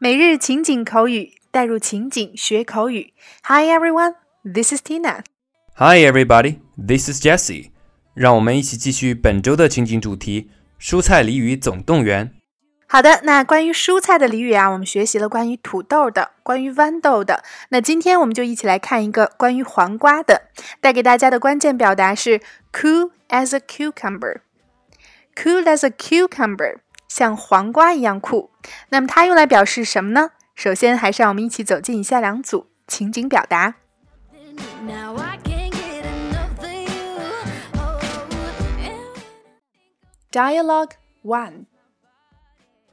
每日情景口语，带入情景学口语。Hi everyone, this is Tina. Hi everybody, this is Jessie. 让我们一起继续本周的情景主题——蔬菜鲤鱼总动员。好的，那关于蔬菜的俚语啊，我们学习了关于土豆的，关于豌豆的。那今天我们就一起来看一个关于黄瓜的。带给大家的关键表达是 cool as a cucumber。cool as a cucumber。像黄瓜一样酷，那么它用来表示什么呢？首先，还是让我们一起走进以下两组情景表达。Dialogue one.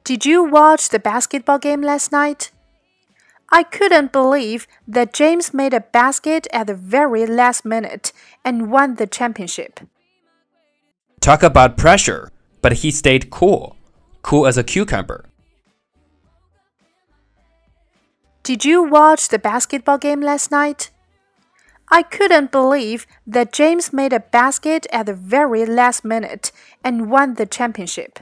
Did you watch the basketball game last night? I couldn't believe that James made a basket at the very last minute and won the championship. Talk about pressure, but he stayed cool cool as a cucumber. Did you watch the basketball game last night? I couldn't believe that James made a basket at the very last minute and won the championship.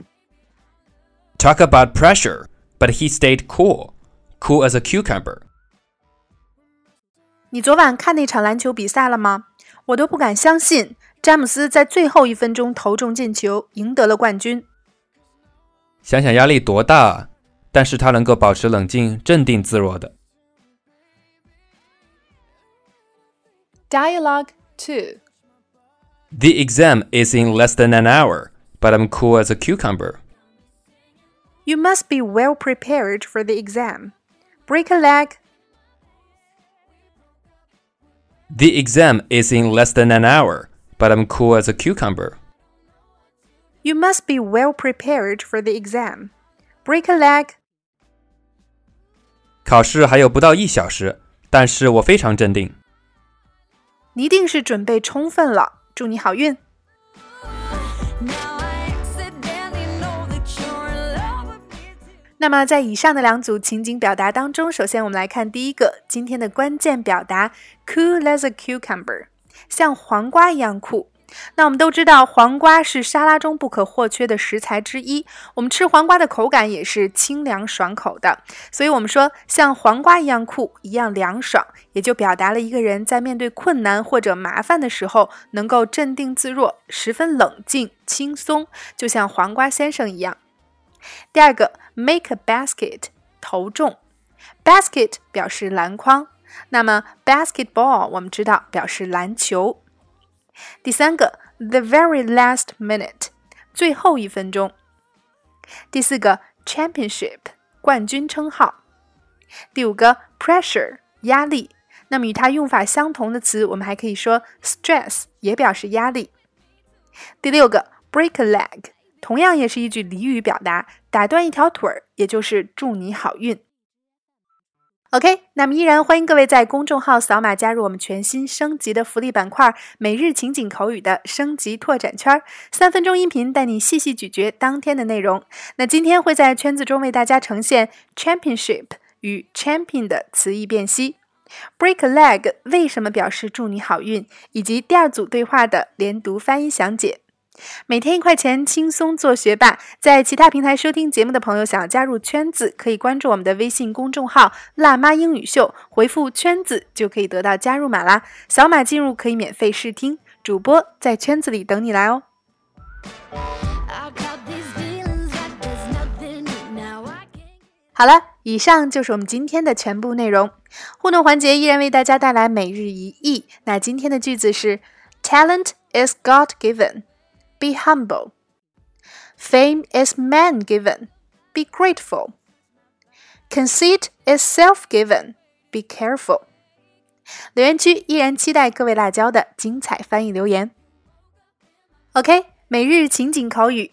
Talk about pressure, but he stayed cool, cool as a cucumber. 你昨晚看那场篮球比赛了吗？我都不敢相信，詹姆斯在最后一分钟投中进球，赢得了冠军。想想压力多大，但是他能够保持冷静、镇定自若的。Dialogue two. The exam is in less than an hour, but I'm cool as a cucumber. You must be well prepared for the exam. Break a leg. The exam is in less than an hour, but I'm cool as a cucumber. You must be well prepared for the exam. Break a leg. 考试还有不到一小时，但是我非常镇定。你一定是准备充分了，祝你好运。 那么，在以上的两组情景表达当中，首先我们来看第一个今天的关键表达：cool as a cucumber，像黄瓜一样酷。那我们都知道，黄瓜是沙拉中不可或缺的食材之一。我们吃黄瓜的口感也是清凉爽口的，所以我们说像黄瓜一样酷，一样凉爽，也就表达了一个人在面对困难或者麻烦的时候能够镇定自若，十分冷静轻松，就像黄瓜先生一样。第二个，make a basket，投中，basket 表示篮筐，那么 basketball 我们知道表示篮球。第三个，the very last minute，最后一分钟。第四个，championship，冠军称号。第五个，pressure，压力。那么与它用法相同的词，我们还可以说 stress，也表示压力。第六个，break a leg，同样也是一句俚语表达，打断一条腿儿，也就是祝你好运。OK，那么依然欢迎各位在公众号扫码加入我们全新升级的福利板块——每日情景口语的升级拓展圈，三分钟音频带你细细咀嚼当天的内容。那今天会在圈子中为大家呈现 championship 与 champion 的词义辨析，break a leg 为什么表示祝你好运，以及第二组对话的连读翻译详解。每天一块钱，轻松做学霸。在其他平台收听节目的朋友，想要加入圈子，可以关注我们的微信公众号“辣妈英语秀”，回复“圈子”就可以得到加入码啦。扫码进入可以免费试听，主播在圈子里等你来哦。好了，以上就是我们今天的全部内容。互动环节依然为大家带来每日一译。那今天的句子是：Talent is God given。Be humble. Fame is man given. Be grateful. Conceit is self given. Be careful. 留言区依然期待各位辣椒的精彩翻译留言。OK，每日情景口语。